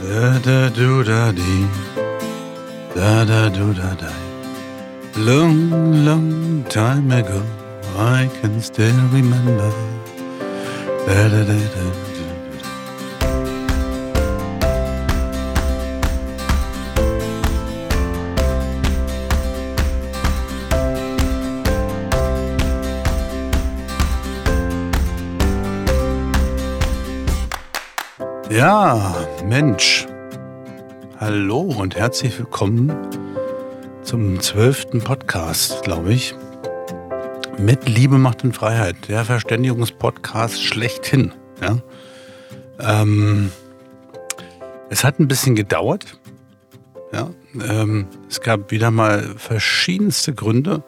Da da do da di. Da da do da di. Long, long time ago, I can still remember. Da da da da. Ja, Mensch. Hallo und herzlich willkommen zum zwölften Podcast, glaube ich. Mit Liebe, Macht und Freiheit. Der Verständigungspodcast schlechthin. Ja? Ähm, es hat ein bisschen gedauert. Ja? Ähm, es gab wieder mal verschiedenste Gründe.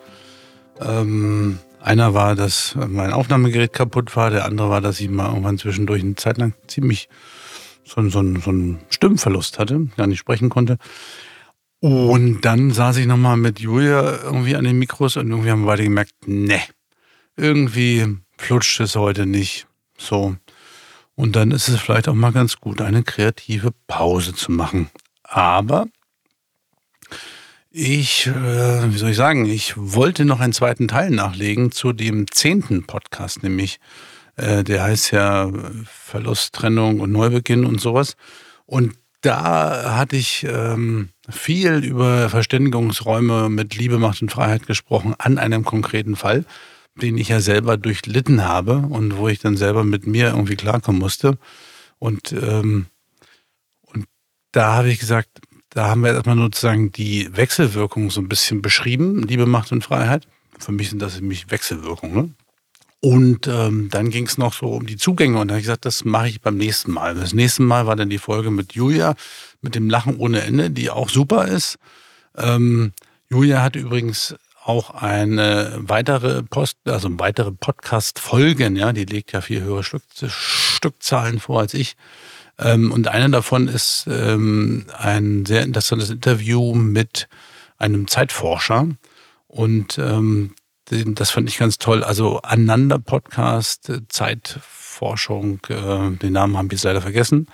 Ähm, einer war, dass mein Aufnahmegerät kaputt war, der andere war, dass ich mal irgendwann zwischendurch eine Zeit lang ziemlich so, so, so einen Stimmverlust hatte, gar nicht sprechen konnte. Und dann saß ich nochmal mit Julia irgendwie an den Mikros und irgendwie haben wir beide gemerkt, ne, irgendwie flutscht es heute nicht. So. Und dann ist es vielleicht auch mal ganz gut, eine kreative Pause zu machen. Aber ich, äh, wie soll ich sagen, ich wollte noch einen zweiten Teil nachlegen zu dem zehnten Podcast, nämlich äh, der heißt ja Verlust, Trennung und Neubeginn und sowas. Und da hatte ich ähm, viel über Verständigungsräume mit Liebe, Macht und Freiheit gesprochen an einem konkreten Fall, den ich ja selber durchlitten habe und wo ich dann selber mit mir irgendwie klarkommen musste. Und, ähm, und da habe ich gesagt, da haben wir erstmal sozusagen die Wechselwirkung so ein bisschen beschrieben, Liebe, Macht und Freiheit. Für mich sind das nämlich Wechselwirkungen. Ne? Und ähm, dann ging es noch so um die Zugänge und da habe ich gesagt, das mache ich beim nächsten Mal. Das nächste Mal war dann die Folge mit Julia, mit dem Lachen ohne Ende, die auch super ist. Ähm, Julia hat übrigens auch eine weitere Post, also weitere Podcast-Folgen, ja, die legt ja viel höhere Stück, Stückzahlen vor als ich. Ähm, und eine davon ist ähm, ein sehr interessantes Interview mit einem Zeitforscher. Und ähm, das fand ich ganz toll. Also Ananda Podcast, äh, Zeitforschung, äh, den Namen haben wir leider vergessen.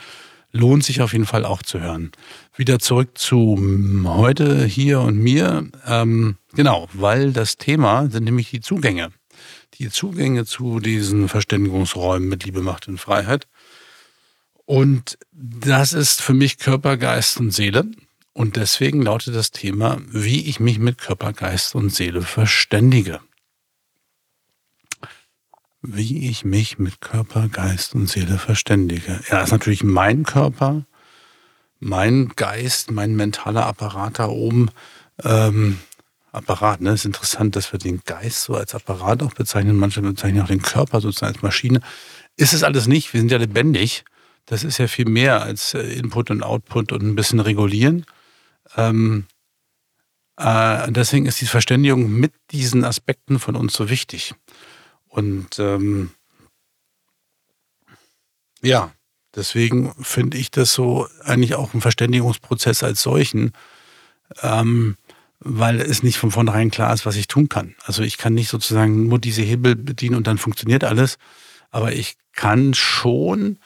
Lohnt sich auf jeden Fall auch zu hören. Wieder zurück zu heute, hier und mir. Ähm, genau, weil das Thema sind nämlich die Zugänge. Die Zugänge zu diesen Verständigungsräumen mit Liebe, Macht und Freiheit. Und das ist für mich Körper, Geist und Seele. Und deswegen lautet das Thema, wie ich mich mit Körper, Geist und Seele verständige wie ich mich mit Körper, Geist und Seele verständige. Ja, ist natürlich mein Körper, mein Geist, mein mentaler Apparat da oben. Ähm, Apparat, ne? Ist interessant, dass wir den Geist so als Apparat auch bezeichnen. Manche bezeichnen auch den Körper sozusagen als Maschine. Ist es alles nicht. Wir sind ja lebendig. Das ist ja viel mehr als äh, Input und Output und ein bisschen regulieren. Ähm, äh, deswegen ist die Verständigung mit diesen Aspekten von uns so wichtig. Und ähm, ja, deswegen finde ich das so eigentlich auch ein Verständigungsprozess als solchen, ähm, weil es nicht von vornherein klar ist, was ich tun kann. Also ich kann nicht sozusagen nur diese Hebel bedienen und dann funktioniert alles, aber ich kann schon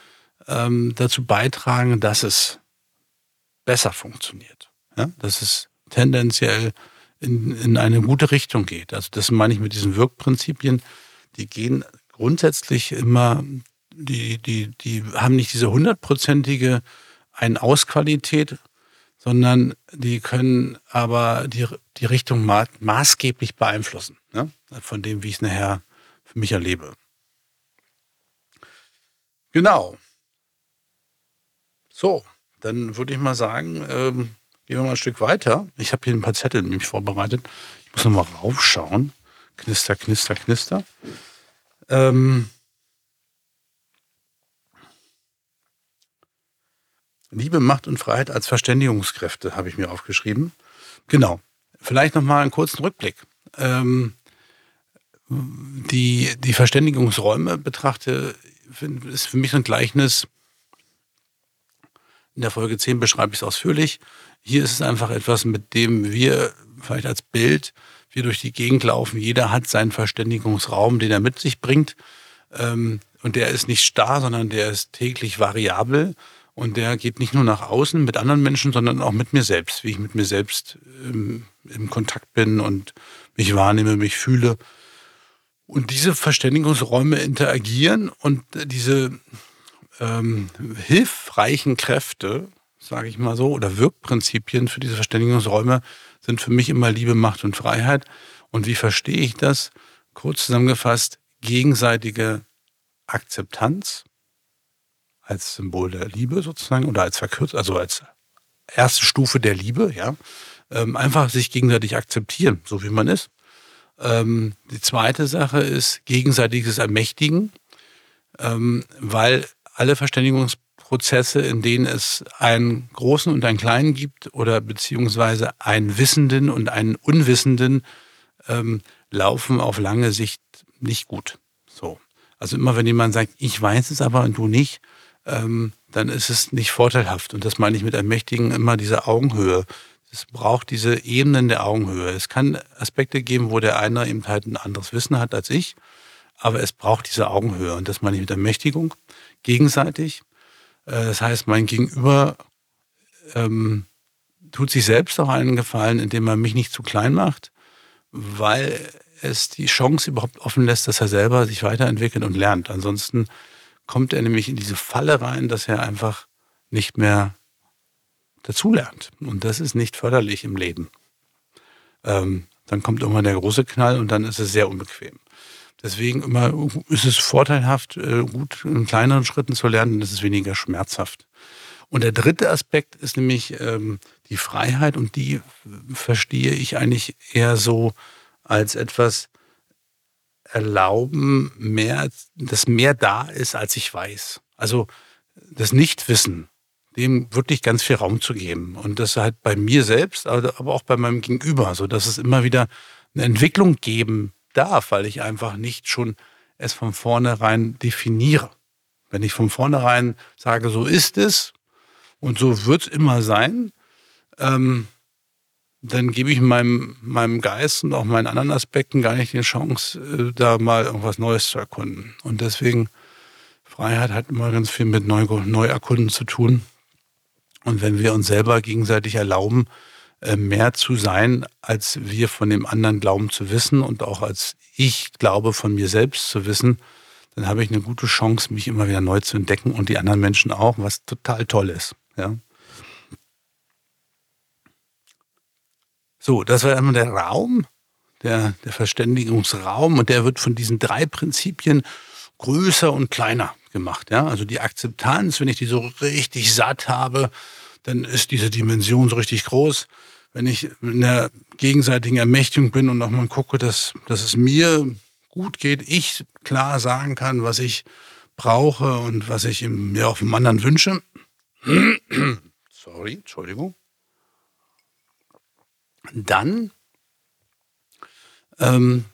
ähm, dazu beitragen, dass es besser funktioniert. Ja? Dass es tendenziell in, in eine gute Richtung geht. Also das meine ich mit diesen Wirkprinzipien die gehen grundsätzlich immer, die, die, die haben nicht diese hundertprozentige Ein-Aus-Qualität, sondern die können aber die, die Richtung ma maßgeblich beeinflussen, ne? von dem, wie ich es nachher für mich erlebe. Genau. So, dann würde ich mal sagen, ähm, gehen wir mal ein Stück weiter. Ich habe hier ein paar Zettel nämlich vorbereitet. Ich muss noch mal raufschauen. Knister, knister, knister. Ähm, Liebe, Macht und Freiheit als Verständigungskräfte habe ich mir aufgeschrieben. Genau. Vielleicht noch mal einen kurzen Rückblick. Ähm, die, die Verständigungsräume betrachte, ist für mich ein Gleichnis. In der Folge 10 beschreibe ich es ausführlich. Hier ist es einfach etwas, mit dem wir vielleicht als Bild wir durch die Gegend laufen. Jeder hat seinen Verständigungsraum, den er mit sich bringt. Ähm, und der ist nicht starr, sondern der ist täglich variabel. Und der geht nicht nur nach außen mit anderen Menschen, sondern auch mit mir selbst, wie ich mit mir selbst ähm, im Kontakt bin und mich wahrnehme, mich fühle. Und diese Verständigungsräume interagieren und diese ähm, hilfreichen Kräfte, sage ich mal so, oder Wirkprinzipien für diese Verständigungsräume sind für mich immer Liebe, Macht und Freiheit. Und wie verstehe ich das? Kurz zusammengefasst, gegenseitige Akzeptanz als Symbol der Liebe sozusagen oder als verkürzt, also als erste Stufe der Liebe, ja. Ähm, einfach sich gegenseitig akzeptieren, so wie man ist. Ähm, die zweite Sache ist gegenseitiges Ermächtigen, ähm, weil alle Verständigungsprozesse, in denen es einen Großen und einen Kleinen gibt oder beziehungsweise einen Wissenden und einen Unwissenden, ähm, laufen auf lange Sicht nicht gut. So. Also immer wenn jemand sagt, ich weiß es aber und du nicht, ähm, dann ist es nicht vorteilhaft. Und das meine ich mit Ermächtigen immer diese Augenhöhe. Es braucht diese Ebenen der Augenhöhe. Es kann Aspekte geben, wo der eine eben halt ein anderes Wissen hat als ich, aber es braucht diese Augenhöhe. Und das meine ich mit Ermächtigung, gegenseitig. Äh, das heißt, mein Gegenüber ähm, tut sich selbst auch einen Gefallen, indem er mich nicht zu klein macht, weil es die Chance überhaupt offen lässt, dass er selber sich weiterentwickelt und lernt. Ansonsten kommt er nämlich in diese Falle rein, dass er einfach nicht mehr dazulernt. Und das ist nicht förderlich im Leben. Ähm, dann kommt irgendwann der große Knall und dann ist es sehr unbequem. Deswegen immer ist es vorteilhaft, äh, gut in kleineren Schritten zu lernen, dann ist weniger schmerzhaft. Und der dritte Aspekt ist nämlich ähm, die Freiheit und die verstehe ich eigentlich eher so als etwas, erlauben, mehr, dass mehr da ist, als ich weiß. Also das Nichtwissen, dem wirklich ganz viel Raum zu geben. Und das halt bei mir selbst, aber auch bei meinem Gegenüber, so dass es immer wieder eine Entwicklung geben darf, weil ich einfach nicht schon es von vornherein definiere. Wenn ich von vornherein sage, so ist es und so wird es immer sein, ähm, dann gebe ich meinem, meinem Geist und auch meinen anderen Aspekten gar nicht die Chance, äh, da mal irgendwas Neues zu erkunden. Und deswegen, Freiheit hat immer ganz viel mit Neu Neuerkunden zu tun. Und wenn wir uns selber gegenseitig erlauben, mehr zu sein, als wir von dem anderen glauben zu wissen und auch als ich glaube von mir selbst zu wissen, dann habe ich eine gute Chance, mich immer wieder neu zu entdecken und die anderen Menschen auch, was total toll ist. Ja. So, das war einmal der Raum, der, der Verständigungsraum und der wird von diesen drei Prinzipien größer und kleiner gemacht. Ja? Also die Akzeptanz, wenn ich die so richtig satt habe, dann ist diese Dimension so richtig groß. Wenn ich in der gegenseitigen Ermächtigung bin und nochmal gucke, dass, dass es mir gut geht, ich klar sagen kann, was ich brauche und was ich mir auch vom anderen wünsche. Sorry, Entschuldigung dann ähm,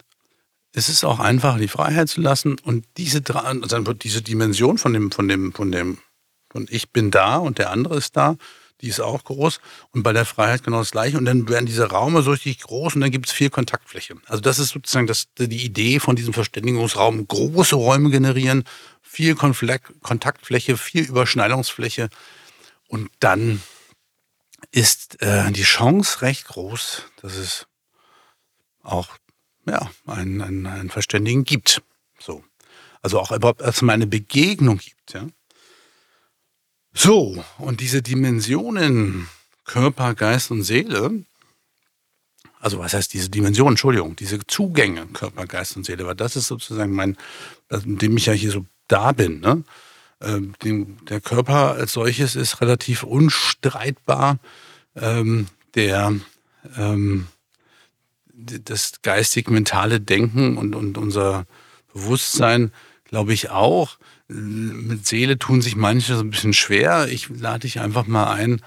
ist es auch einfach, die Freiheit zu lassen und diese, also diese Dimension von dem, von dem, von dem, von ich bin da und der andere ist da, die ist auch groß und bei der Freiheit genau das gleiche und dann werden diese Raume so richtig groß und dann gibt es viel Kontaktfläche. Also das ist sozusagen das, die Idee von diesem Verständigungsraum, große Räume generieren, viel Kontaktfläche, viel Überschneidungsfläche und dann ist äh, die Chance recht groß, dass es auch ja, einen, einen, einen Verständigen gibt. So. Also auch überhaupt erstmal eine Begegnung gibt. Ja? So, und diese Dimensionen Körper, Geist und Seele, also was heißt diese Dimension, Entschuldigung, diese Zugänge Körper, Geist und Seele, weil das ist sozusagen mein, in dem ich ja hier so da bin. Ne? Ähm, der Körper als solches ist relativ unstreitbar. Ähm, der, ähm, das geistig-mentale Denken und unser Bewusstsein, glaube ich, auch. Mit Seele tun sich manche so ein bisschen schwer. Ich lade dich einfach mal ein,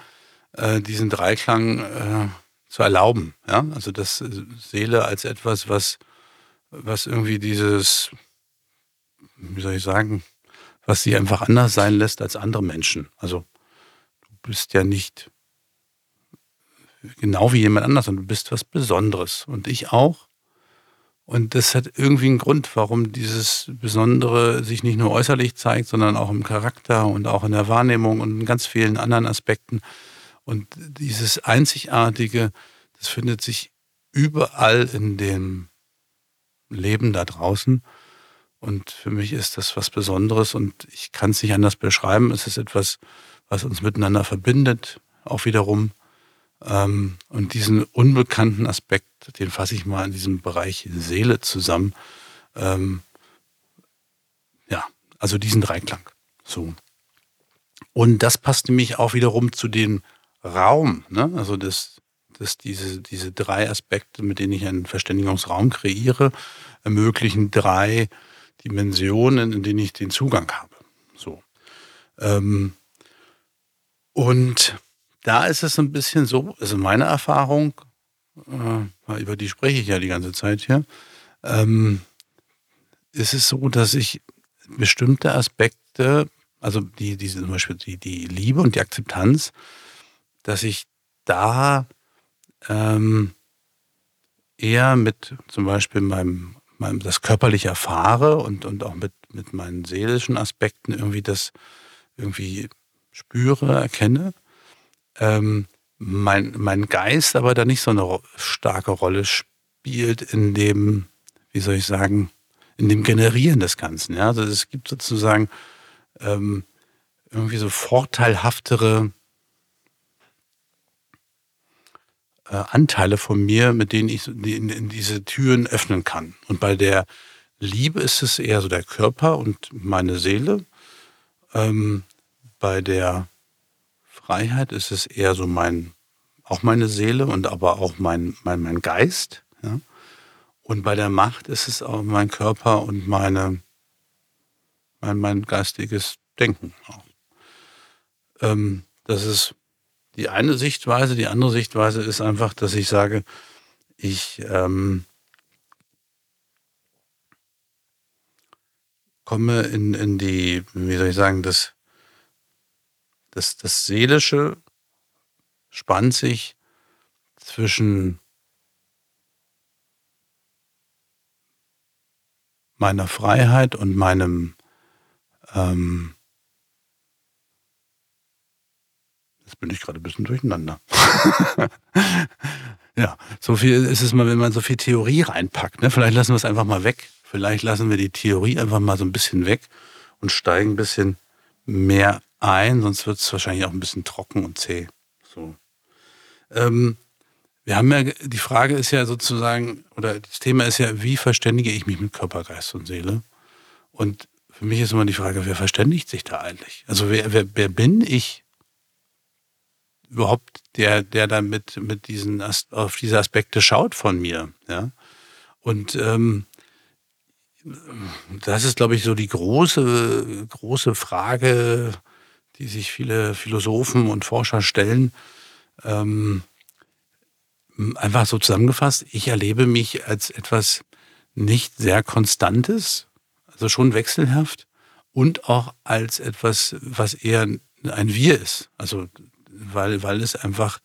äh, diesen Dreiklang äh, zu erlauben. Ja? Also das Seele als etwas, was, was irgendwie dieses, wie soll ich sagen, was sie einfach anders sein lässt als andere Menschen. Also du bist ja nicht genau wie jemand anders und du bist was Besonderes und ich auch. Und das hat irgendwie einen Grund, warum dieses Besondere sich nicht nur äußerlich zeigt, sondern auch im Charakter und auch in der Wahrnehmung und in ganz vielen anderen Aspekten. Und dieses Einzigartige, das findet sich überall in dem Leben da draußen. Und für mich ist das was Besonderes und ich kann es nicht anders beschreiben. Es ist etwas, was uns miteinander verbindet, auch wiederum. Ähm, und diesen unbekannten Aspekt, den fasse ich mal in diesem Bereich Seele zusammen. Ähm, ja, also diesen Dreiklang. So. Und das passt nämlich auch wiederum zu dem Raum, ne? also das, das diese, diese drei Aspekte, mit denen ich einen Verständigungsraum kreiere, ermöglichen drei Dimensionen, in denen ich den Zugang habe. So. Ähm, und da ist es ein bisschen so, also meine Erfahrung, äh, über die spreche ich ja die ganze Zeit hier, ähm, ist es so, dass ich bestimmte Aspekte, also die, diese, zum Beispiel die, die Liebe und die Akzeptanz, dass ich da ähm, eher mit zum Beispiel meinem, meinem das körperlich erfahre und, und auch mit, mit meinen seelischen Aspekten irgendwie das irgendwie spüre, erkenne ähm, mein, mein Geist aber da nicht so eine starke Rolle spielt in dem, wie soll ich sagen, in dem Generieren des Ganzen. Ja? Also es gibt sozusagen ähm, irgendwie so vorteilhaftere äh, Anteile von mir, mit denen ich in, in diese Türen öffnen kann. Und bei der Liebe ist es eher so der Körper und meine Seele. Ähm, bei der Freiheit ist es eher so mein, auch meine Seele und aber auch mein, mein, mein Geist. Ja? Und bei der Macht ist es auch mein Körper und meine, mein, mein geistiges Denken auch. Ähm, das ist die eine Sichtweise. Die andere Sichtweise ist einfach, dass ich sage, ich ähm, komme in, in die, wie soll ich sagen, das das, das Seelische spannt sich zwischen meiner Freiheit und meinem ähm, Jetzt bin ich gerade ein bisschen durcheinander. ja, so viel ist es mal, wenn man so viel Theorie reinpackt. Ne? Vielleicht lassen wir es einfach mal weg. Vielleicht lassen wir die Theorie einfach mal so ein bisschen weg und steigen ein bisschen mehr ein, sonst wird es wahrscheinlich auch ein bisschen trocken und zäh. So. Ähm, wir haben ja, die Frage ist ja sozusagen, oder das Thema ist ja, wie verständige ich mich mit Körper, Geist und Seele? Und für mich ist immer die Frage, wer verständigt sich da eigentlich? Also wer, wer, wer bin ich überhaupt, der, der da mit, mit diesen, auf diese Aspekte schaut von mir? Ja? Und ähm, das ist, glaube ich, so die große, große Frage, die sich viele Philosophen und Forscher stellen. Ähm, einfach so zusammengefasst, ich erlebe mich als etwas nicht sehr Konstantes, also schon wechselhaft und auch als etwas, was eher ein Wir ist. Also weil, weil es einfach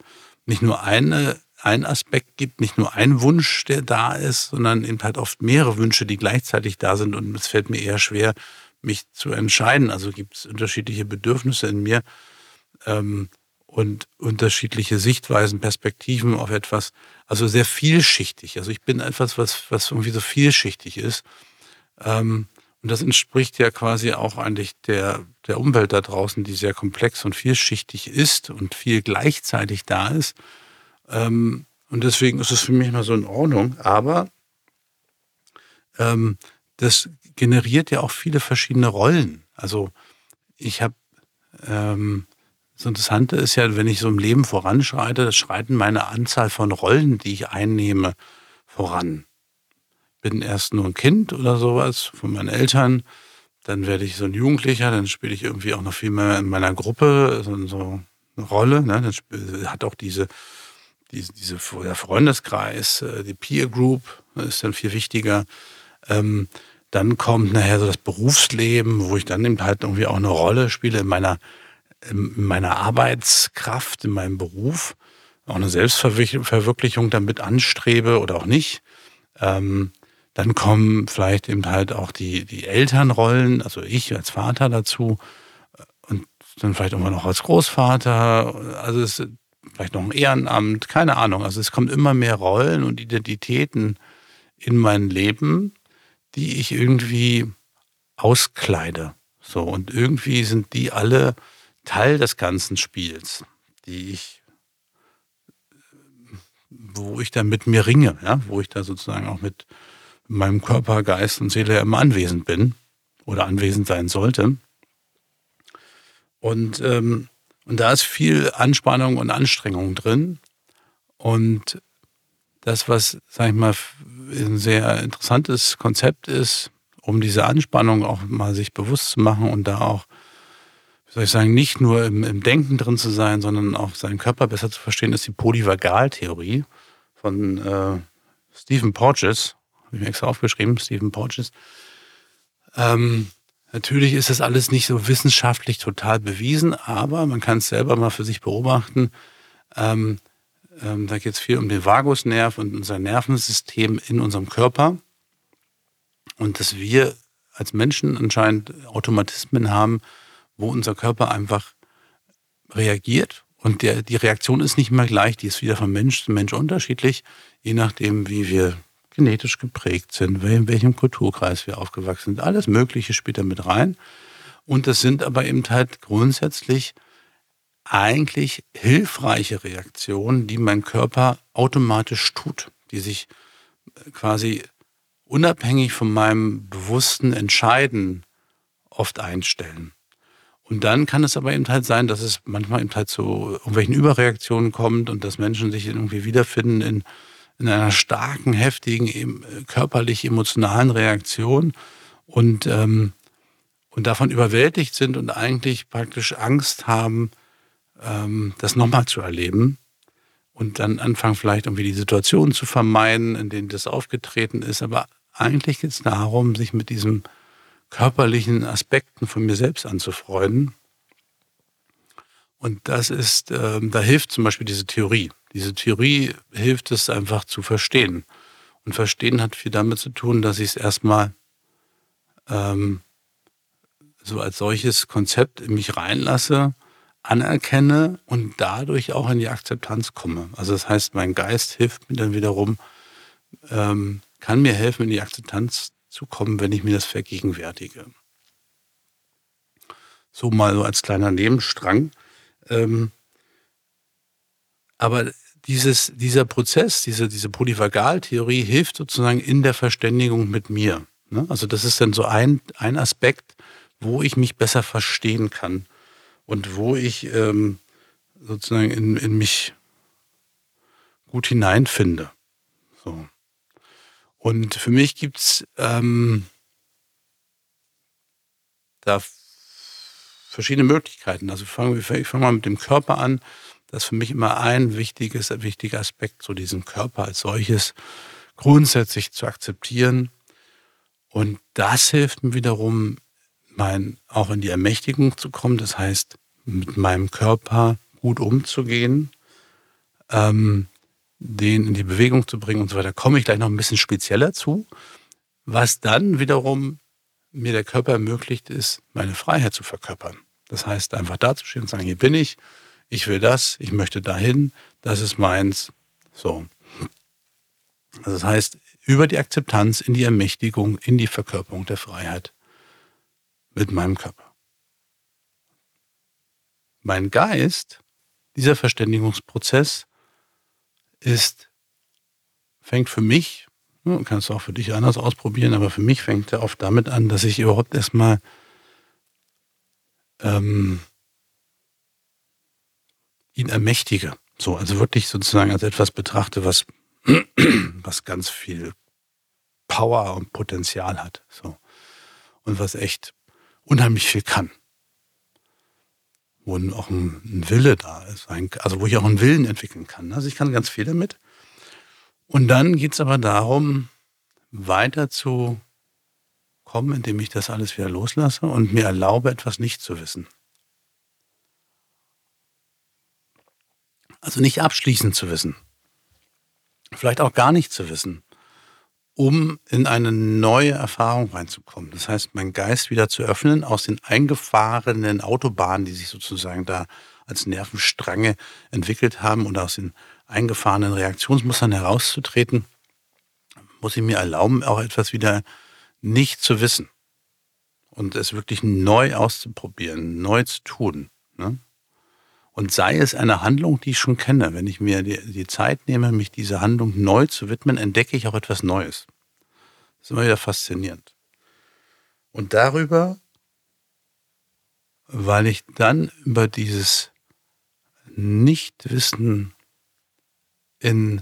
nicht nur eine, ein Aspekt gibt, nicht nur ein Wunsch, der da ist, sondern eben halt oft mehrere Wünsche, die gleichzeitig da sind. Und es fällt mir eher schwer, mich zu entscheiden. Also gibt es unterschiedliche Bedürfnisse in mir ähm, und unterschiedliche Sichtweisen, Perspektiven auf etwas. Also sehr vielschichtig. Also ich bin etwas, was, was irgendwie so vielschichtig ist. Ähm, und das entspricht ja quasi auch eigentlich der, der Umwelt da draußen, die sehr komplex und vielschichtig ist und viel gleichzeitig da ist. Ähm, und deswegen ist es für mich mal so in Ordnung. Aber ähm, das generiert ja auch viele verschiedene Rollen. Also ich habe, ähm, das Interessante ist ja, wenn ich so im Leben voranschreite, das schreiten meine Anzahl von Rollen, die ich einnehme, voran. Bin erst nur ein Kind oder sowas von meinen Eltern, dann werde ich so ein Jugendlicher, dann spiele ich irgendwie auch noch viel mehr in meiner Gruppe, so, eine Rolle. Ne? Dann hat auch diese, diese, diese der Freundeskreis, äh, die Peer Group ist dann viel wichtiger. Ähm, dann kommt nachher so das Berufsleben, wo ich dann eben halt irgendwie auch eine Rolle spiele in meiner, in meiner Arbeitskraft, in meinem Beruf, auch eine Selbstverwirklichung damit anstrebe oder auch nicht. Ähm, Dann kommen vielleicht eben halt auch die, die Elternrollen, also ich als Vater dazu und dann vielleicht irgendwann noch als Großvater. Also es ist vielleicht noch ein Ehrenamt, keine Ahnung. Also es kommen immer mehr Rollen und Identitäten in mein Leben, die ich irgendwie auskleide. So, und irgendwie sind die alle Teil des ganzen Spiels, die ich, wo ich da mit mir ringe, ja, wo ich da sozusagen auch mit meinem Körper, Geist und Seele immer anwesend bin oder anwesend sein sollte. Und, ähm, und da ist viel Anspannung und Anstrengung drin. Und das, was, sag ich mal, ein sehr interessantes Konzept ist, um diese Anspannung auch mal sich bewusst zu machen und da auch, wie soll ich sagen, nicht nur im, im Denken drin zu sein, sondern auch seinen Körper besser zu verstehen, ist die Polyvagaltheorie von äh, Stephen Porges. Habe ich mir extra aufgeschrieben, Stephen Porges. Ähm, natürlich ist das alles nicht so wissenschaftlich total bewiesen, aber man kann es selber mal für sich beobachten. Ähm, ähm, da geht es viel um den Vagusnerv und unser Nervensystem in unserem Körper. Und dass wir als Menschen anscheinend Automatismen haben, wo unser Körper einfach reagiert. Und der, die Reaktion ist nicht immer gleich, die ist wieder von Mensch zu Mensch unterschiedlich, je nachdem, wie wir genetisch geprägt sind, in welchem Kulturkreis wir aufgewachsen sind. Alles Mögliche spielt da mit rein. Und das sind aber eben halt grundsätzlich eigentlich hilfreiche Reaktionen, die mein Körper automatisch tut, die sich quasi unabhängig von meinem bewussten Entscheiden oft einstellen. Und dann kann es aber eben halt sein, dass es manchmal eben halt zu irgendwelchen Überreaktionen kommt und dass Menschen sich irgendwie wiederfinden in, in einer starken, heftigen, körperlich-emotionalen Reaktion und, ähm, und davon überwältigt sind und eigentlich praktisch Angst haben, ähm, das nochmal zu erleben und dann anfangen vielleicht irgendwie die Situation zu vermeiden, in denen das aufgetreten ist, aber eigentlich geht es darum, sich mit diesen körperlichen Aspekten von mir selbst anzufreunden. Und das ist, äh, da hilft zum Beispiel diese Theorie. Diese Theorie hilft es einfach zu verstehen. Und verstehen hat viel damit zu tun, dass ich es erstmal ähm, so als solches Konzept in mich reinlasse, anerkenne und dadurch auch in die Akzeptanz komme. Also das heißt, mein Geist hilft mir dann wiederum, ähm, kann mir helfen, in die Akzeptanz zu kommen, wenn ich mir das vergegenwärtige. So mal so als kleiner Nebenstrang. Ähm, aber dieses, dieser Prozess, diese, diese Polyvagaltheorie hilft sozusagen in der Verständigung mit mir. Ne? Also das ist dann so ein, ein Aspekt, wo ich mich besser verstehen kann und wo ich ähm, sozusagen in, in mich gut hineinfinde. So. Und für mich gibt es ähm, da verschiedene Möglichkeiten. Also fangen wir, ich fange mal mit dem Körper an. Das ist für mich immer ein wichtiges, ein wichtiger Aspekt, so diesen Körper als solches grundsätzlich zu akzeptieren. Und das hilft mir wiederum, mein, auch in die Ermächtigung zu kommen. Das heißt, mit meinem Körper gut umzugehen, ähm, den in die Bewegung zu bringen und so weiter, komme ich gleich noch ein bisschen spezieller zu. Was dann wiederum mir der Körper ermöglicht, ist, meine Freiheit zu verkörpern. Das heißt, einfach dazustehen und sagen, hier bin ich, ich will das, ich möchte dahin, das ist meins. So. Also das heißt, über die Akzeptanz in die Ermächtigung, in die Verkörperung der Freiheit mit meinem Körper. Mein Geist, dieser Verständigungsprozess, ist, fängt für mich, kannst du auch für dich anders ausprobieren, aber für mich fängt er oft damit an, dass ich überhaupt erstmal ähm, ihn ermächtige. So, also wirklich sozusagen als etwas betrachte, was, was ganz viel Power und Potenzial hat. So. Und was echt unheimlich viel kann wo auch ein, Wille da ist, also wo ich auch einen Willen entwickeln kann. Also ich kann ganz viel damit. Und dann geht es aber darum, weiter zu kommen, indem ich das alles wieder loslasse und mir erlaube, etwas nicht zu wissen. Also nicht abschließend zu wissen. Vielleicht auch gar nicht zu wissen. Um in eine neue Erfahrung reinzukommen. Das heißt, meinen Geist wieder zu öffnen, aus den eingefahrenen Autobahnen, die sich sozusagen da als Nervenstränge entwickelt haben und aus den eingefahrenen Reaktionsmustern herauszutreten, muss ich mir erlauben, auch etwas wieder nicht zu wissen und es wirklich neu auszuprobieren, neu zu tun. Ne? Und sei es eine Handlung, die ich schon kenne, wenn ich mir die, die Zeit nehme, mich dieser Handlung neu zu widmen, entdecke ich auch etwas Neues. Das ist immer wieder faszinierend. Und darüber, weil ich dann über dieses Nichtwissen in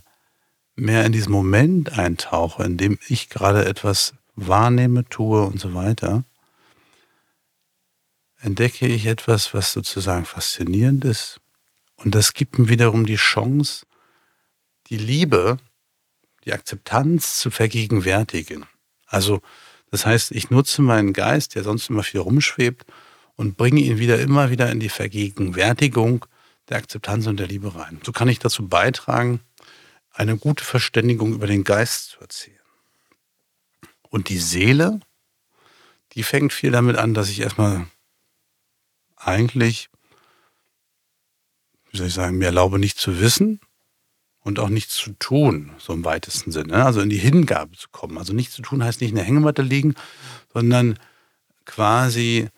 mehr in diesen Moment eintauche, in dem ich gerade etwas wahrnehme, tue und so weiter, entdecke ich etwas, was sozusagen faszinierend ist. Und das gibt mir wiederum die Chance, die Liebe, die Akzeptanz zu vergegenwärtigen. Also, das heißt, ich nutze meinen Geist, der sonst immer viel rumschwebt, und bringe ihn wieder immer wieder in die Vergegenwärtigung der Akzeptanz und der Liebe rein. So kann ich dazu beitragen, eine gute Verständigung über den Geist zu erzielen. Und die Seele, die fängt viel damit an, dass ich erstmal eigentlich, wie soll ich sagen, mir erlaube nicht zu wissen und auch nichts zu tun, so im weitesten Sinne. Also in die Hingabe zu kommen. Also nichts zu tun heißt nicht in der Hängematte liegen, sondern quasi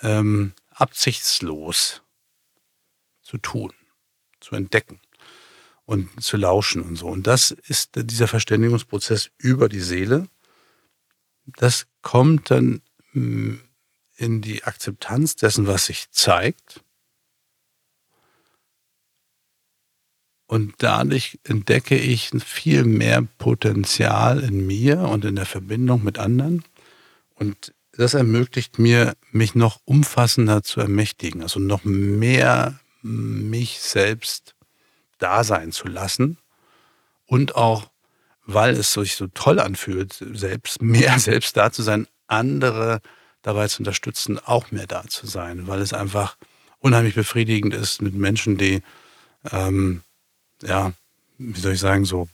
ähm, absichtslos zu tun, zu entdecken und zu lauschen und so. Und das ist dieser Verständigungsprozess über die Seele. Das kommt dann mm, in die Akzeptanz dessen, was sich zeigt. Und dadurch entdecke ich viel mehr Potenzial in mir und in der Verbindung mit anderen. Und das ermöglicht mir, mich noch umfassender zu ermächtigen, also noch mehr mich selbst da sein zu lassen und auch, weil es sich so toll anfühlt, selbst mehr selbst da zu sein, andere dabei zu unterstützen, auch mehr da zu sein, weil es einfach unheimlich befriedigend ist mit Menschen, die, ähm, ja, wie soll ich sagen, so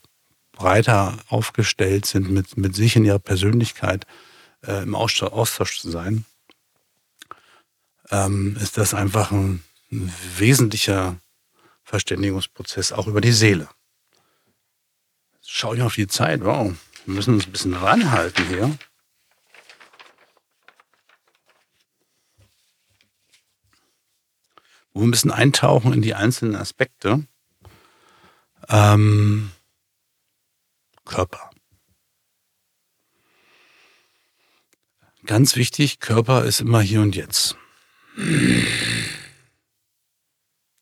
breiter aufgestellt sind, mit, mit sich in ihrer Persönlichkeit äh, im Austausch, zu sein, ähm, ist das einfach ein, ein wesentlicher Verständigungsprozess auch über die Seele. Schau ich auf die Zeit, wow, wir müssen uns ein bisschen ranhalten hier. Wo wir ein eintauchen in die einzelnen Aspekte. Ähm, Körper. Ganz wichtig, Körper ist immer hier und jetzt.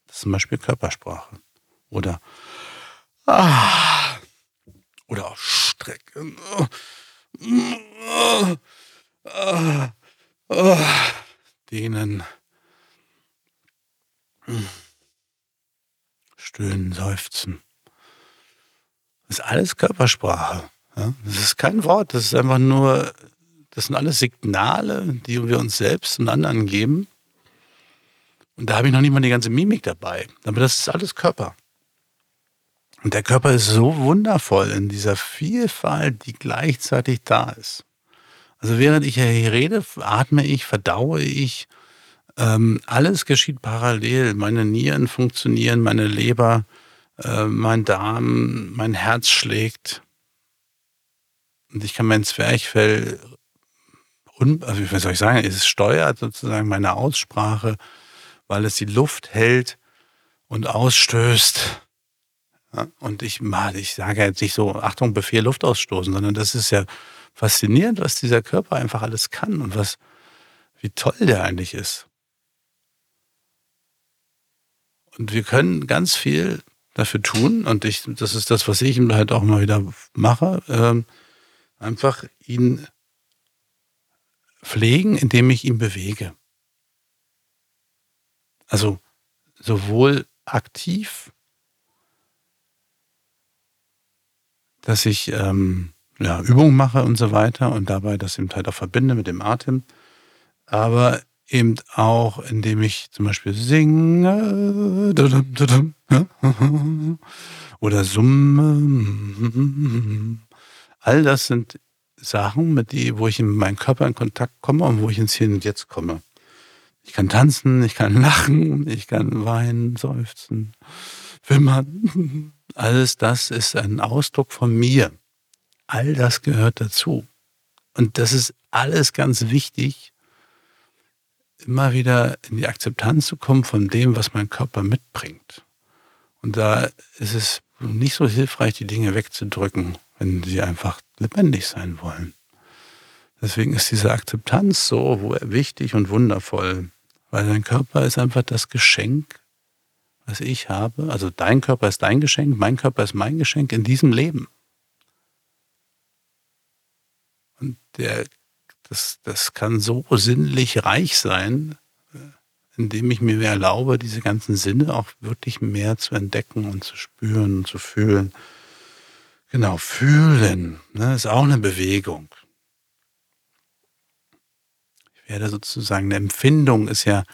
zum Beispiel Körpersprache. Oder ah, oder auch strecken. Dehnen. Stöhnen, seufzen. Das ist alles Körpersprache. Das ist kein Wort, das ist einfach nur, das sind alles Signale, die wir uns selbst und anderen geben und da habe ich noch nicht mal die ganze Mimik dabei. Aber das ist alles Körper. Und der Körper ist so wundervoll in dieser Vielfalt, die gleichzeitig da ist. Also während ich hier rede, atme ich, verdaue ich. Ähm, alles geschieht parallel. Meine Nieren funktionieren, meine Leber, äh, mein Darm, mein Herz schlägt. Und ich kann mein Zwerchfell, also wie soll ich sagen, es steuert sozusagen meine Aussprache weil es die Luft hält und ausstößt. Ja, und ich, ich sage jetzt nicht so, Achtung, Befehl, Luft ausstoßen, sondern das ist ja faszinierend, was dieser Körper einfach alles kann und was, wie toll der eigentlich ist. Und wir können ganz viel dafür tun und ich, das ist das, was ich halt auch mal wieder mache, ähm, einfach ihn pflegen, indem ich ihn bewege. Also sowohl aktiv, dass ich ähm, ja, Übungen mache und so weiter und dabei das eben halt auch verbinde mit dem Atem, aber eben auch, indem ich zum Beispiel singe oder summe. All das sind Sachen, mit die, wo ich in meinen Körper in Kontakt komme und wo ich ins Hier und Jetzt komme. Ich kann tanzen, ich kann lachen, ich kann weinen, seufzen, wimmern. Alles das ist ein Ausdruck von mir. All das gehört dazu. Und das ist alles ganz wichtig, immer wieder in die Akzeptanz zu kommen von dem, was mein Körper mitbringt. Und da ist es nicht so hilfreich, die Dinge wegzudrücken, wenn sie einfach lebendig sein wollen. Deswegen ist diese Akzeptanz so wichtig und wundervoll, weil dein Körper ist einfach das Geschenk, was ich habe. Also dein Körper ist dein Geschenk, mein Körper ist mein Geschenk in diesem Leben. Und der, das, das kann so sinnlich reich sein, indem ich mir erlaube, diese ganzen Sinne auch wirklich mehr zu entdecken und zu spüren und zu fühlen. Genau, fühlen ne, ist auch eine Bewegung. Ich werde sozusagen, eine Empfindung ist ja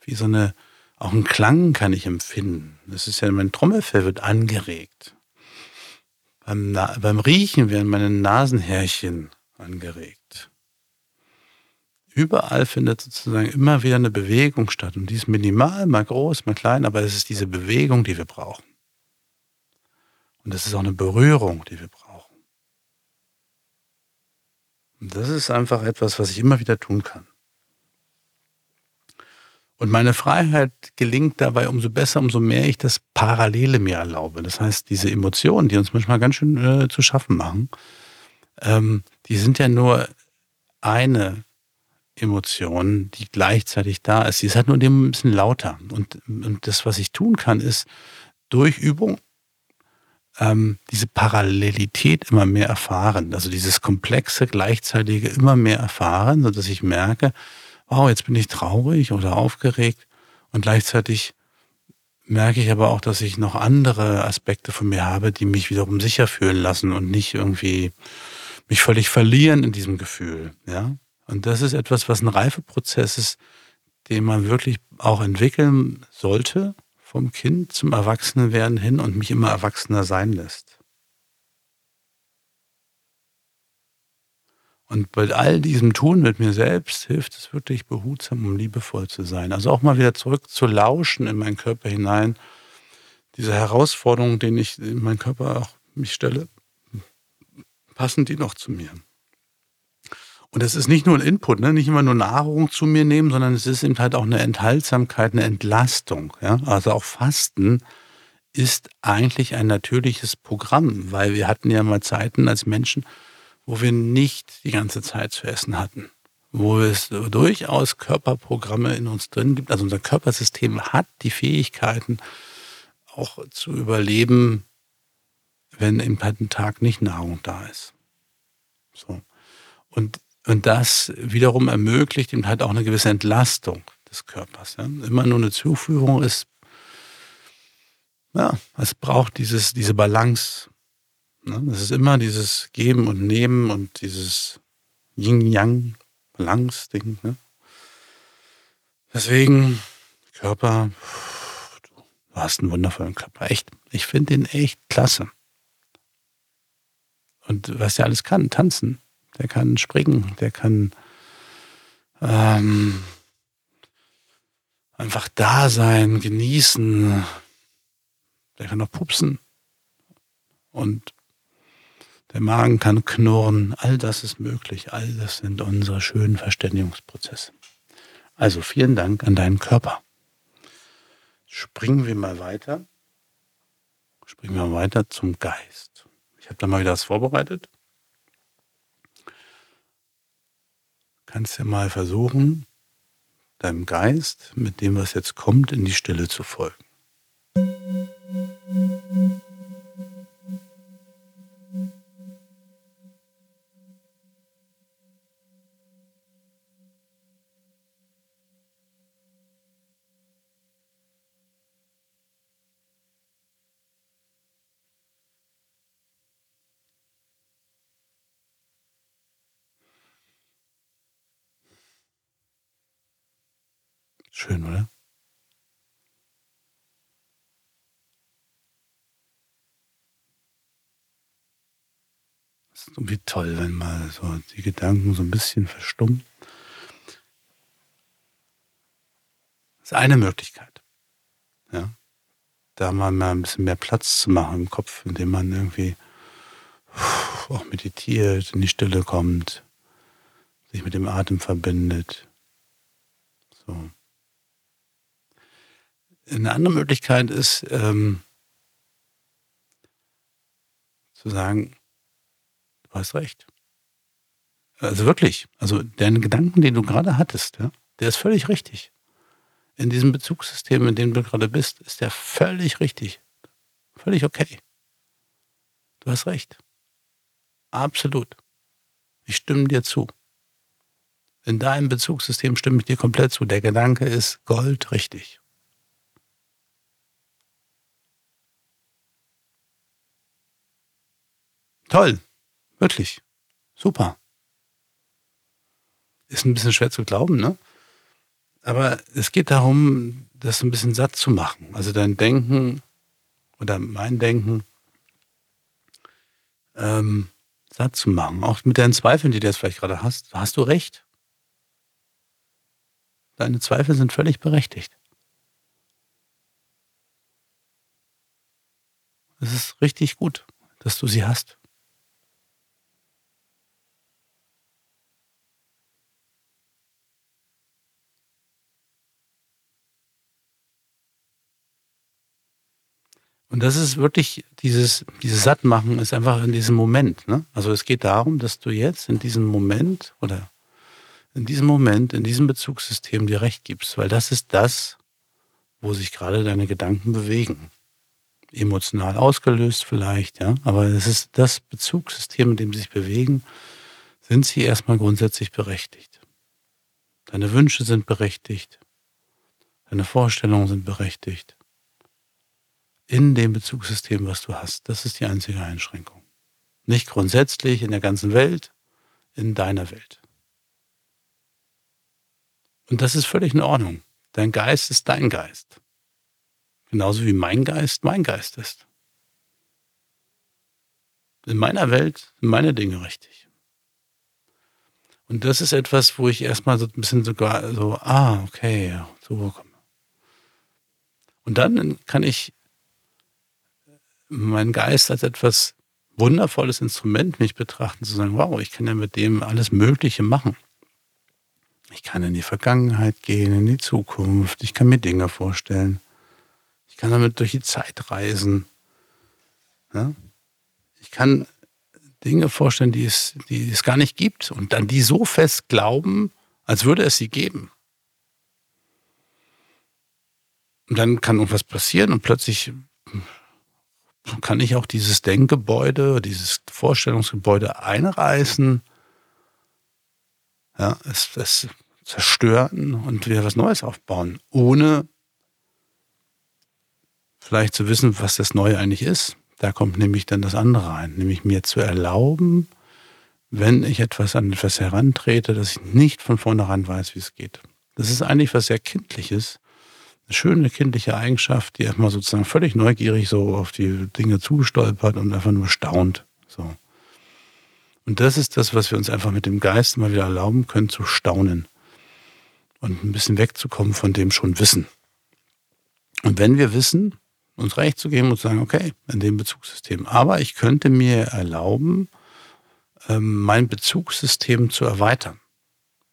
wie so eine, auch ein Klang kann ich empfinden. Das ist ja, mein Trommelfell wird angeregt. Beim, beim Riechen werden meine Nasenhärchen angeregt. Überall findet sozusagen immer wieder eine Bewegung statt. Und die ist minimal, mal groß, mal klein, aber es ist diese Bewegung, die wir brauchen. Und es ist auch eine Berührung, die wir brauchen. Und das ist einfach etwas, was ich immer wieder tun kann. Und meine Freiheit gelingt dabei umso besser, umso mehr ich das Parallele mir erlaube. Das heißt, diese Emotionen, die uns manchmal ganz schön äh, zu schaffen machen, ähm, die sind ja nur eine Emotion, die gleichzeitig da ist. Sie ist halt nur ein bisschen lauter. Und, und das, was ich tun kann, ist durch Übung ähm, diese Parallelität immer mehr erfahren. Also dieses komplexe, gleichzeitige immer mehr erfahren, sodass ich merke, wow, jetzt bin ich traurig oder aufgeregt und gleichzeitig merke ich aber auch, dass ich noch andere Aspekte von mir habe, die mich wiederum sicher fühlen lassen und nicht irgendwie mich völlig verlieren in diesem Gefühl. Ja? Und das ist etwas, was ein Reifeprozess ist, den man wirklich auch entwickeln sollte, vom Kind zum Erwachsenenwerden hin und mich immer erwachsener sein lässt. Und bei all diesem Tun mit mir selbst hilft es wirklich behutsam, um liebevoll zu sein. Also auch mal wieder zurück zu lauschen in meinen Körper hinein. Diese Herausforderungen, denen ich in meinen Körper auch mich stelle, passen die noch zu mir? Und es ist nicht nur ein Input, ne? nicht immer nur Nahrung zu mir nehmen, sondern es ist eben halt auch eine Enthaltsamkeit, eine Entlastung. Ja? Also auch Fasten ist eigentlich ein natürliches Programm, weil wir hatten ja mal Zeiten als Menschen, wo wir nicht die ganze Zeit zu essen hatten, wo es durchaus Körperprogramme in uns drin gibt. Also unser Körpersystem hat die Fähigkeiten, auch zu überleben, wenn im ein Tag nicht Nahrung da ist. So. Und, und das wiederum ermöglicht ihm halt auch eine gewisse Entlastung des Körpers. Ja. Immer nur eine Zuführung ist, ja, es braucht dieses, diese Balance Ne? Es ist immer dieses Geben und Nehmen und dieses Yin-Yang-Balance-Ding. Ne? Deswegen, Körper, du hast einen wundervollen Körper. Echt, ich finde den echt klasse. Und was der alles kann, tanzen, der kann springen, der kann ähm, einfach da sein, genießen, der kann auch pupsen. Und der Magen kann knurren, all das ist möglich, all das sind unsere schönen Verständigungsprozesse. Also vielen Dank an deinen Körper. Springen wir mal weiter. Springen wir mal weiter zum Geist. Ich habe da mal wieder was vorbereitet. Kannst ja mal versuchen, deinem Geist mit dem, was jetzt kommt, in die Stille zu folgen. Schön, oder? Es ist irgendwie toll, wenn mal so die Gedanken so ein bisschen verstummen. Das ist eine Möglichkeit. Ja. Da mal, mal ein bisschen mehr Platz zu machen im Kopf, indem man irgendwie auch meditiert, in die Stille kommt, sich mit dem Atem verbindet. So. Eine andere Möglichkeit ist, ähm, zu sagen, hast recht. Also wirklich, also deine Gedanken, den du gerade hattest, ja, der ist völlig richtig. In diesem Bezugssystem, in dem du gerade bist, ist der völlig richtig. Völlig okay. Du hast recht. Absolut. Ich stimme dir zu. In deinem Bezugssystem stimme ich dir komplett zu. Der Gedanke ist goldrichtig. Toll. Wirklich. Super. Ist ein bisschen schwer zu glauben, ne? Aber es geht darum, das ein bisschen satt zu machen. Also dein Denken oder mein Denken ähm, satt zu machen. Auch mit deinen Zweifeln, die du jetzt vielleicht gerade hast, hast du recht. Deine Zweifel sind völlig berechtigt. Es ist richtig gut, dass du sie hast. Und das ist wirklich dieses, dieses Sattmachen ist einfach in diesem Moment. Ne? Also es geht darum, dass du jetzt in diesem Moment oder in diesem Moment, in diesem Bezugssystem dir recht gibst, weil das ist das, wo sich gerade deine Gedanken bewegen. Emotional ausgelöst vielleicht, ja, aber es ist das Bezugssystem, in dem sie sich bewegen, sind sie erstmal grundsätzlich berechtigt. Deine Wünsche sind berechtigt, deine Vorstellungen sind berechtigt in dem Bezugssystem, was du hast. Das ist die einzige Einschränkung. Nicht grundsätzlich in der ganzen Welt, in deiner Welt. Und das ist völlig in Ordnung. Dein Geist ist dein Geist. Genauso wie mein Geist mein Geist ist. In meiner Welt sind meine Dinge richtig. Und das ist etwas, wo ich erstmal so ein bisschen sogar so, ah, okay, so komme. Und dann kann ich meinen Geist als etwas wundervolles Instrument mich betrachten, zu sagen, wow, ich kann ja mit dem alles Mögliche machen. Ich kann in die Vergangenheit gehen, in die Zukunft, ich kann mir Dinge vorstellen. Ich kann damit durch die Zeit reisen. Ja? Ich kann Dinge vorstellen, die es, die es gar nicht gibt und dann die so fest glauben, als würde es sie geben. Und dann kann irgendwas passieren und plötzlich kann ich auch dieses Denkgebäude, dieses Vorstellungsgebäude einreißen, ja, es, es zerstören und wieder was Neues aufbauen, ohne vielleicht zu wissen, was das Neue eigentlich ist. Da kommt nämlich dann das andere ein, nämlich mir zu erlauben, wenn ich etwas an etwas herantrete, dass ich nicht von vornherein weiß, wie es geht. Das ist eigentlich was sehr Kindliches, eine schöne kindliche Eigenschaft, die erstmal sozusagen völlig neugierig so auf die Dinge zustolpert und einfach nur staunt. So. Und das ist das, was wir uns einfach mit dem Geist mal wieder erlauben können, zu staunen und ein bisschen wegzukommen von dem schon Wissen. Und wenn wir wissen, uns recht zu geben und zu sagen, okay, in dem Bezugssystem. Aber ich könnte mir erlauben, ähm, mein Bezugssystem zu erweitern.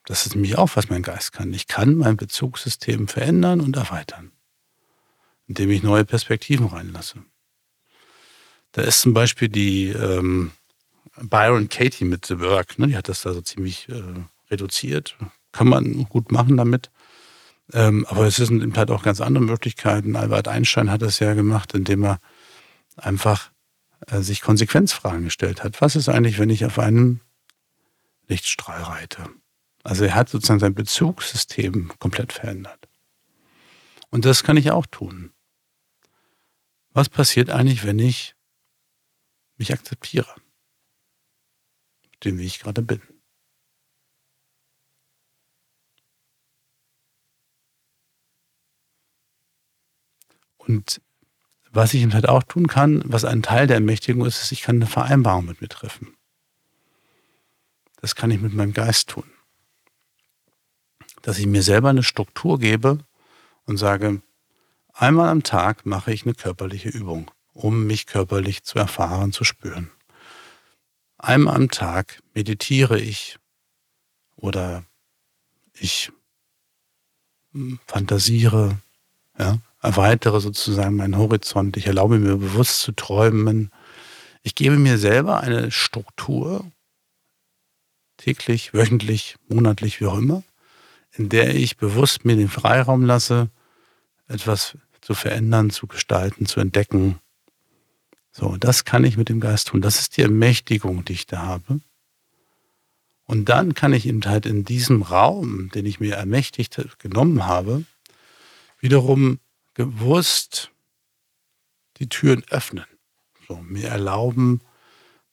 Das ist nämlich auch, was mein Geist kann. Ich kann mein Bezugssystem verändern und erweitern, indem ich neue Perspektiven reinlasse. Da ist zum Beispiel die ähm, Byron Katie mit The Work, ne? die hat das da so ziemlich äh, reduziert. Kann man gut machen damit. Ähm, aber es sind halt auch ganz andere Möglichkeiten. Albert Einstein hat das ja gemacht, indem er einfach äh, sich Konsequenzfragen gestellt hat. Was ist eigentlich, wenn ich auf einem Lichtstrahl reite? Also er hat sozusagen sein Bezugssystem komplett verändert. Und das kann ich auch tun. Was passiert eigentlich, wenn ich mich akzeptiere? Dem, wie ich gerade bin. Und was ich halt auch tun kann, was ein Teil der Ermächtigung ist, ist, ich kann eine Vereinbarung mit mir treffen. das kann ich mit meinem Geist tun. Dass ich mir selber eine Struktur gebe und sage, einmal am Tag mache ich eine körperliche Übung, um mich körperlich zu erfahren, zu spüren. Einmal am Tag meditiere ich oder ich hm, fantasiere, ja, erweitere sozusagen meinen Horizont. Ich erlaube mir bewusst zu träumen. Ich gebe mir selber eine Struktur, täglich, wöchentlich, monatlich, wie auch immer, in der ich bewusst mir den Freiraum lasse, etwas zu verändern, zu gestalten, zu entdecken. So, das kann ich mit dem Geist tun. Das ist die Ermächtigung, die ich da habe. Und dann kann ich eben halt in diesem Raum, den ich mir ermächtigt genommen habe, wiederum gewusst die Türen öffnen. So, mir erlauben,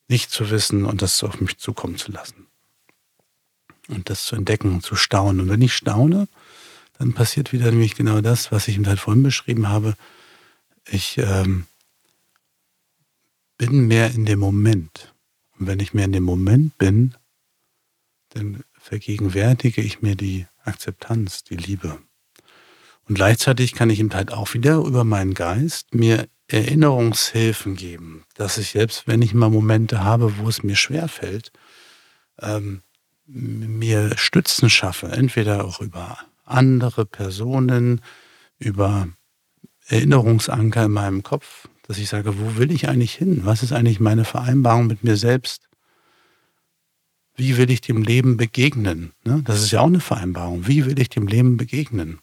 nicht zu wissen und das auf mich zukommen zu lassen. Und das zu entdecken zu staunen. Und wenn ich staune, dann passiert wieder nämlich genau das, was ich eben halt vorhin beschrieben habe. Ich ähm, bin mehr in dem Moment. Und wenn ich mehr in dem Moment bin, dann vergegenwärtige ich mir die Akzeptanz, die Liebe. Und gleichzeitig kann ich ihm halt auch wieder über meinen Geist mir Erinnerungshilfen geben, dass ich selbst, wenn ich mal Momente habe, wo es mir schwer fällt, ähm, mir Stützen schaffe, entweder auch über andere Personen, über Erinnerungsanker in meinem Kopf, dass ich sage, wo will ich eigentlich hin? Was ist eigentlich meine Vereinbarung mit mir selbst? Wie will ich dem Leben begegnen? Ne? Das ist ja auch eine Vereinbarung. Wie will ich dem Leben begegnen?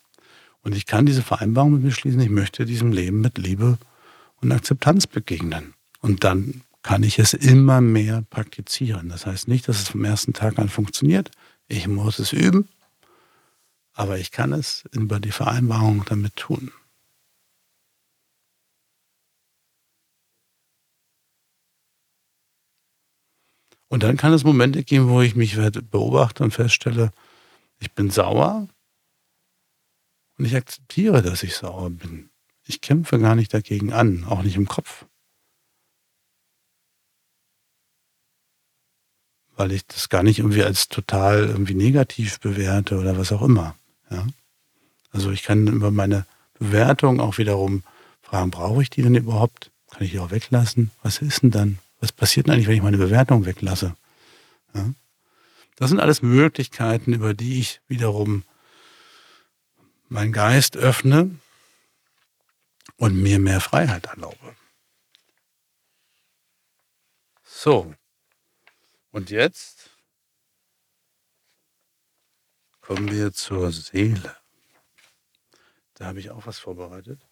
Und ich kann diese Vereinbarung mit mir schließen, ich möchte diesem Leben mit Liebe und Akzeptanz begegnen. Und dann kann ich es immer mehr praktizieren. Das heißt nicht, dass es vom ersten Tag an funktioniert. Ich muss es üben, aber ich kann es über die Vereinbarung damit tun. Und dann kann es Momente geben, wo ich mich beobachte und feststelle, ich bin sauer und ich akzeptiere, dass ich sauer bin. Ich kämpfe gar nicht dagegen an, auch nicht im Kopf. Weil ich das gar nicht irgendwie als total irgendwie negativ bewerte oder was auch immer. Ja? Also ich kann über meine Bewertung auch wiederum fragen, brauche ich die denn überhaupt? Kann ich die auch weglassen? Was ist denn dann? Was passiert denn eigentlich, wenn ich meine Bewertung weglasse? Ja? Das sind alles Möglichkeiten, über die ich wiederum meinen Geist öffne und mir mehr Freiheit erlaube. So, und jetzt kommen wir zur Seele. Da habe ich auch was vorbereitet.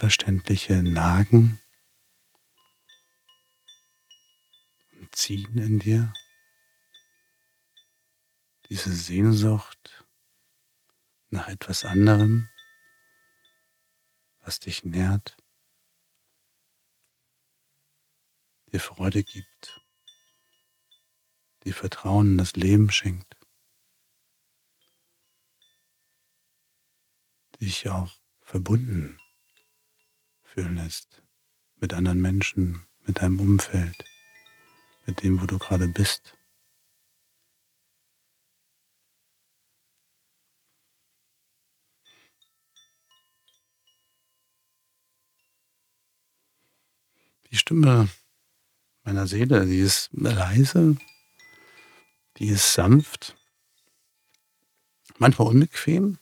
Unverständliche Nagen und Ziehen in dir. Diese Sehnsucht nach etwas anderem, was dich nährt, dir Freude gibt die Vertrauen in das Leben schenkt, dich auch verbunden fühlen lässt mit anderen Menschen, mit deinem Umfeld, mit dem, wo du gerade bist. Die Stimme meiner Seele, die ist leise, die ist sanft, manchmal unbequem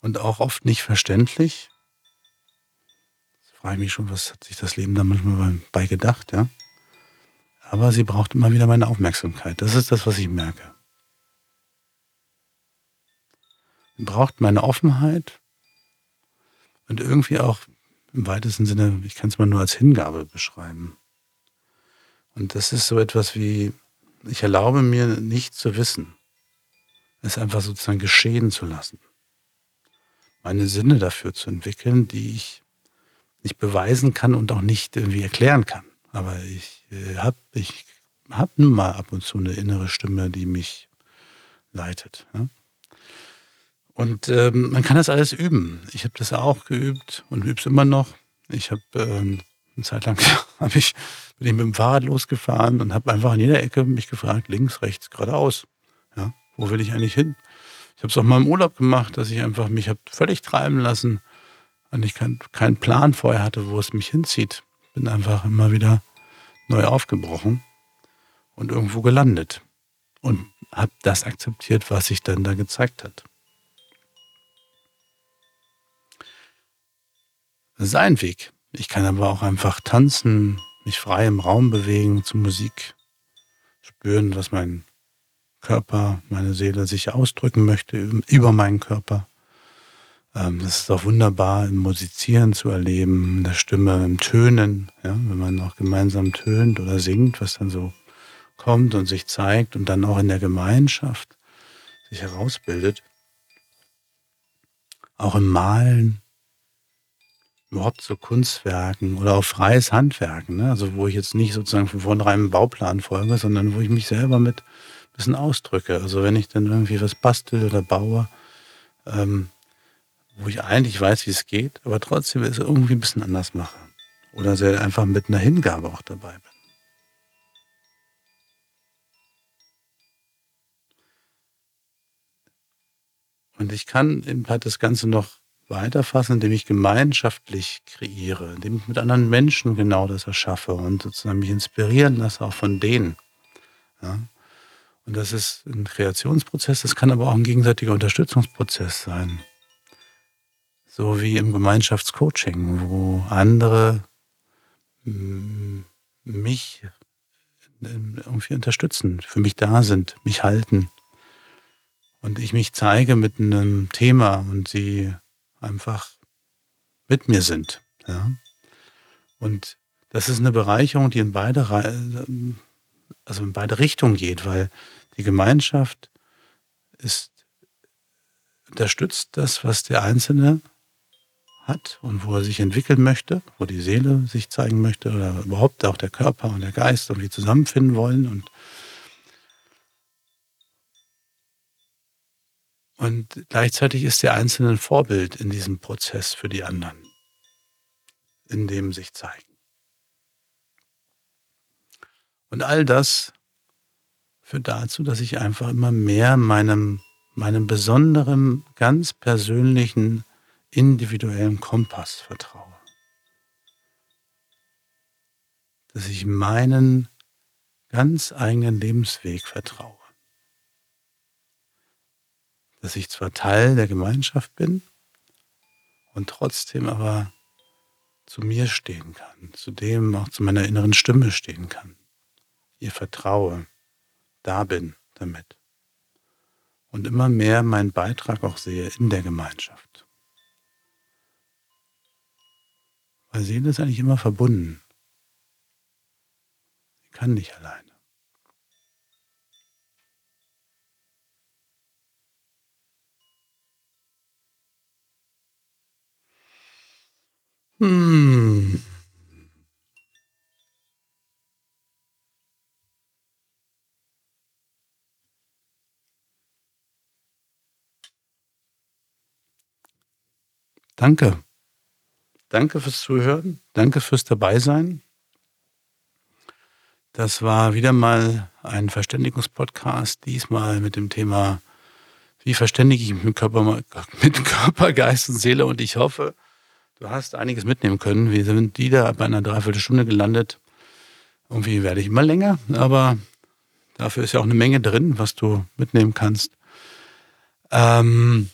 und auch oft nicht verständlich. Frage ich mich schon, was hat sich das Leben da manchmal bei gedacht, ja? Aber sie braucht immer wieder meine Aufmerksamkeit. Das ist das, was ich merke. Sie braucht meine Offenheit und irgendwie auch im weitesten Sinne, ich kann es mal nur als Hingabe beschreiben. Und das ist so etwas wie ich erlaube mir nicht zu wissen, es einfach sozusagen geschehen zu lassen. Meine Sinne dafür zu entwickeln, die ich nicht beweisen kann und auch nicht irgendwie erklären kann. Aber ich äh, habe ich hab nun mal ab und zu eine innere Stimme, die mich leitet. Ja? Und ähm, man kann das alles üben. Ich habe das auch geübt und übe es immer noch. Ich habe ähm, eine Zeit lang ich, bin ich mit dem Fahrrad losgefahren und habe einfach an jeder Ecke mich gefragt, links, rechts, geradeaus. Ja, wo will ich eigentlich hin? Ich habe es auch mal im Urlaub gemacht, dass ich einfach mich habe völlig treiben lassen und ich keinen kein Plan vorher hatte, wo es mich hinzieht. Bin einfach immer wieder neu aufgebrochen und irgendwo gelandet und habe das akzeptiert, was sich dann da gezeigt hat. Sein Weg. Ich kann aber auch einfach tanzen, mich frei im Raum bewegen zu Musik, spüren, was mein Körper, meine Seele sich ausdrücken möchte über meinen Körper. Ähm, das ist auch wunderbar im Musizieren zu erleben, in der Stimme, im Tönen, ja, wenn man auch gemeinsam tönt oder singt, was dann so kommt und sich zeigt und dann auch in der Gemeinschaft sich herausbildet. Auch im Malen, überhaupt so Kunstwerken oder auch freies Handwerken, ne? also wo ich jetzt nicht sozusagen von vornherein einem Bauplan folge, sondern wo ich mich selber mit ein bisschen ausdrücke. Also wenn ich dann irgendwie was bastel oder baue, ähm, wo ich eigentlich weiß, wie es geht, aber trotzdem es irgendwie ein bisschen anders mache. Oder sehr einfach mit einer Hingabe auch dabei bin. Und ich kann eben halt das Ganze noch weiterfassen, indem ich gemeinschaftlich kreiere, indem ich mit anderen Menschen genau das erschaffe und sozusagen mich inspirieren lasse, auch von denen. Ja? Und das ist ein Kreationsprozess, das kann aber auch ein gegenseitiger Unterstützungsprozess sein. So wie im Gemeinschaftscoaching, wo andere mich irgendwie unterstützen, für mich da sind, mich halten. Und ich mich zeige mit einem Thema und sie einfach mit mir sind. Ja? Und das ist eine Bereicherung, die in beide, also in beide Richtungen geht, weil die Gemeinschaft ist, unterstützt das, was der Einzelne hat und wo er sich entwickeln möchte, wo die Seele sich zeigen möchte oder überhaupt auch der Körper und der Geist irgendwie zusammenfinden wollen und Und gleichzeitig ist der Einzelne ein Vorbild in diesem Prozess für die anderen, in dem sich zeigen. Und all das führt dazu, dass ich einfach immer mehr meinem, meinem besonderen, ganz persönlichen individuellen Kompass vertraue. Dass ich meinen ganz eigenen Lebensweg vertraue. Dass ich zwar Teil der Gemeinschaft bin und trotzdem aber zu mir stehen kann, zu dem auch zu meiner inneren Stimme stehen kann, ihr vertraue, da bin damit und immer mehr meinen Beitrag auch sehe in der Gemeinschaft. Weil Seele ist eigentlich immer verbunden. Sie kann nicht alleine. Hm. Danke. Danke fürs Zuhören. Danke fürs Dabeisein. Das war wieder mal ein Verständigungspodcast, diesmal mit dem Thema, wie verständige ich mich mit Körper, mit Körper, Geist und Seele. Und ich hoffe, du hast einiges mitnehmen können. Wir sind wieder bei einer Dreiviertelstunde gelandet. Irgendwie werde ich immer länger, aber dafür ist ja auch eine Menge drin, was du mitnehmen kannst. Ähm,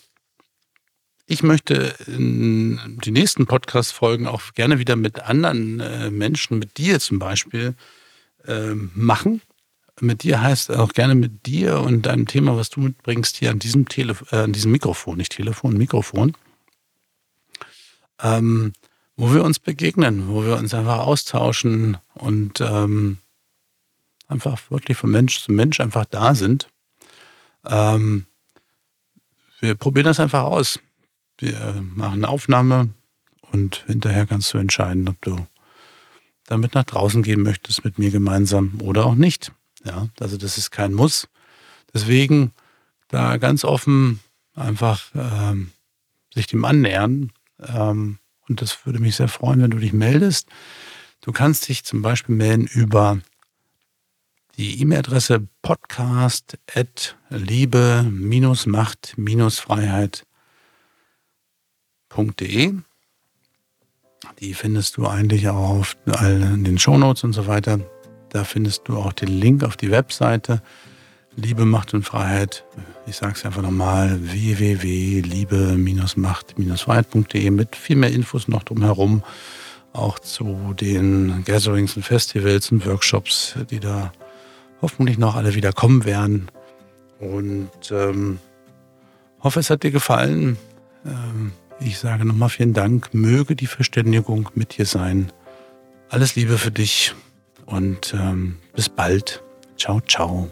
ich möchte die nächsten Podcast-Folgen auch gerne wieder mit anderen äh, Menschen, mit dir zum Beispiel, äh, machen. Mit dir heißt auch gerne mit dir und deinem Thema, was du mitbringst, hier an diesem, Telef äh, an diesem Mikrofon, nicht Telefon, Mikrofon, ähm, wo wir uns begegnen, wo wir uns einfach austauschen und ähm, einfach wirklich von Mensch zu Mensch einfach da sind. Ähm, wir probieren das einfach aus. Wir machen eine Aufnahme und hinterher kannst du entscheiden, ob du damit nach draußen gehen möchtest mit mir gemeinsam oder auch nicht. Ja, also das ist kein Muss. Deswegen da ganz offen einfach ähm, sich dem annähern. Ähm, und das würde mich sehr freuen, wenn du dich meldest. Du kannst dich zum Beispiel melden über die E-Mail-Adresse podcast liebe-macht-freiheit.de. Die findest du eigentlich auch auf all den Shownotes und so weiter. Da findest du auch den Link auf die Webseite Liebe, Macht und Freiheit. Ich sage es einfach nochmal, www.liebe-macht-freiheit.de mit viel mehr Infos noch drumherum, auch zu den Gatherings und Festivals und Workshops, die da hoffentlich noch alle wieder kommen werden. Und ähm, hoffe, es hat dir gefallen. Ähm, ich sage nochmal vielen Dank. Möge die Verständigung mit dir sein. Alles Liebe für dich und ähm, bis bald. Ciao, ciao.